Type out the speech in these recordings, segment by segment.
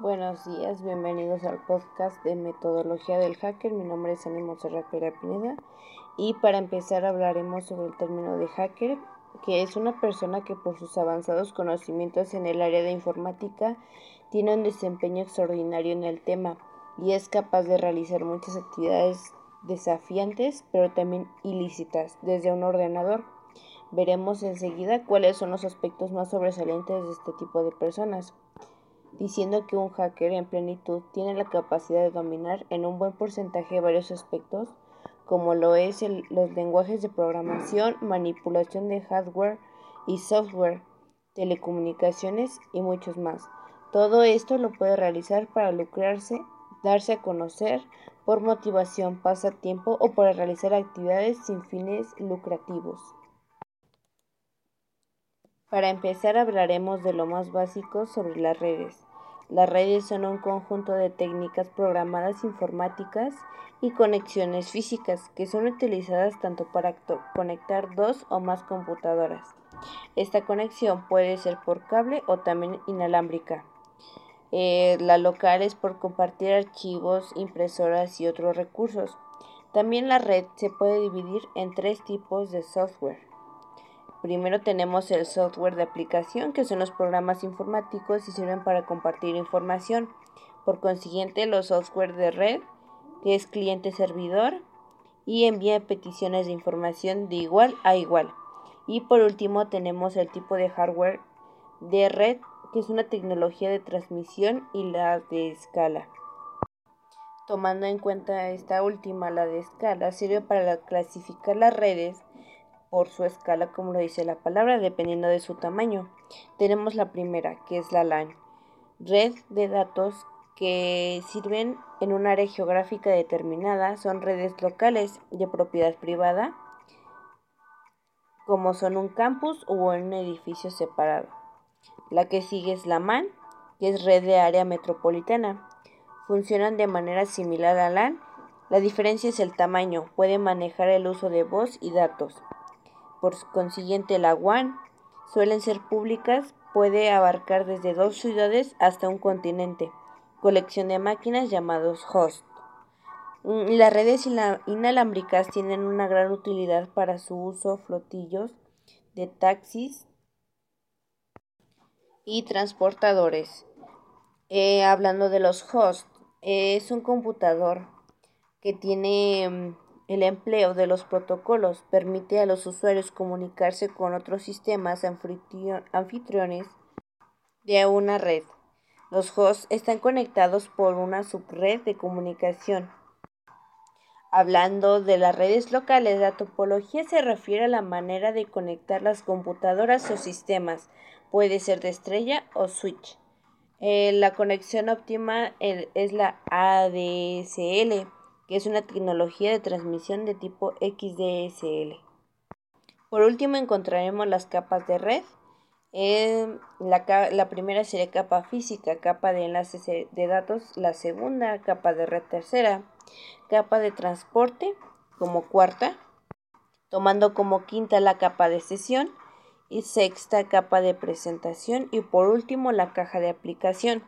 Buenos días, bienvenidos al podcast de Metodología del Hacker. Mi nombre es Ánimo Serrapera Pineda y para empezar hablaremos sobre el término de hacker, que es una persona que por sus avanzados conocimientos en el área de informática tiene un desempeño extraordinario en el tema y es capaz de realizar muchas actividades desafiantes pero también ilícitas desde un ordenador. Veremos enseguida cuáles son los aspectos más sobresalientes de este tipo de personas diciendo que un hacker en plenitud tiene la capacidad de dominar en un buen porcentaje varios aspectos, como lo es los lenguajes de programación, manipulación de hardware y software, telecomunicaciones y muchos más. Todo esto lo puede realizar para lucrarse, darse a conocer, por motivación, pasatiempo o para realizar actividades sin fines lucrativos. Para empezar hablaremos de lo más básico sobre las redes. Las redes son un conjunto de técnicas programadas informáticas y conexiones físicas que son utilizadas tanto para conectar dos o más computadoras. Esta conexión puede ser por cable o también inalámbrica. Eh, la local es por compartir archivos, impresoras y otros recursos. También la red se puede dividir en tres tipos de software. Primero tenemos el software de aplicación, que son los programas informáticos y sirven para compartir información. Por consiguiente, los software de red, que es cliente-servidor, y envía peticiones de información de igual a igual. Y por último tenemos el tipo de hardware de red, que es una tecnología de transmisión y la de escala. Tomando en cuenta esta última, la de escala, sirve para clasificar las redes por su escala, como lo dice la palabra, dependiendo de su tamaño. Tenemos la primera, que es la LAN, red de datos que sirven en un área geográfica determinada, son redes locales de propiedad privada, como son un campus o un edificio separado. La que sigue es la MAN, que es red de área metropolitana. Funcionan de manera similar a LAN, la diferencia es el tamaño, puede manejar el uso de voz y datos. Por consiguiente, la WAN suelen ser públicas, puede abarcar desde dos ciudades hasta un continente, colección de máquinas llamados host. Mm, las redes inalámbricas tienen una gran utilidad para su uso flotillos de taxis y transportadores. Eh, hablando de los hosts, es un computador que tiene mm, el empleo de los protocolos permite a los usuarios comunicarse con otros sistemas anfitriones de una red. Los hosts están conectados por una subred de comunicación. Hablando de las redes locales, la topología se refiere a la manera de conectar las computadoras o sistemas. Puede ser de estrella o switch. Eh, la conexión óptima eh, es la ADSL que es una tecnología de transmisión de tipo XDSL. Por último encontraremos las capas de red. Eh, la, primera sería capa física, capa de enlaces de datos, la segunda capa de red tercera, capa de transporte como cuarta, tomando como quinta la capa de sesión y sexta capa de presentación y por último la caja de aplicación.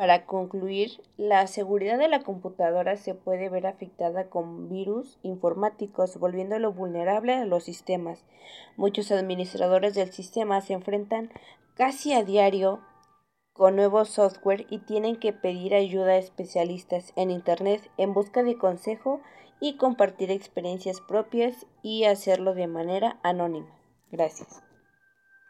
Para concluir, la seguridad de la computadora se puede ver afectada con virus informáticos, volviéndolo vulnerable a los sistemas. Muchos administradores del sistema se enfrentan casi a diario con nuevo software y tienen que pedir ayuda a especialistas en Internet en busca de consejo y compartir experiencias propias y hacerlo de manera anónima. Gracias.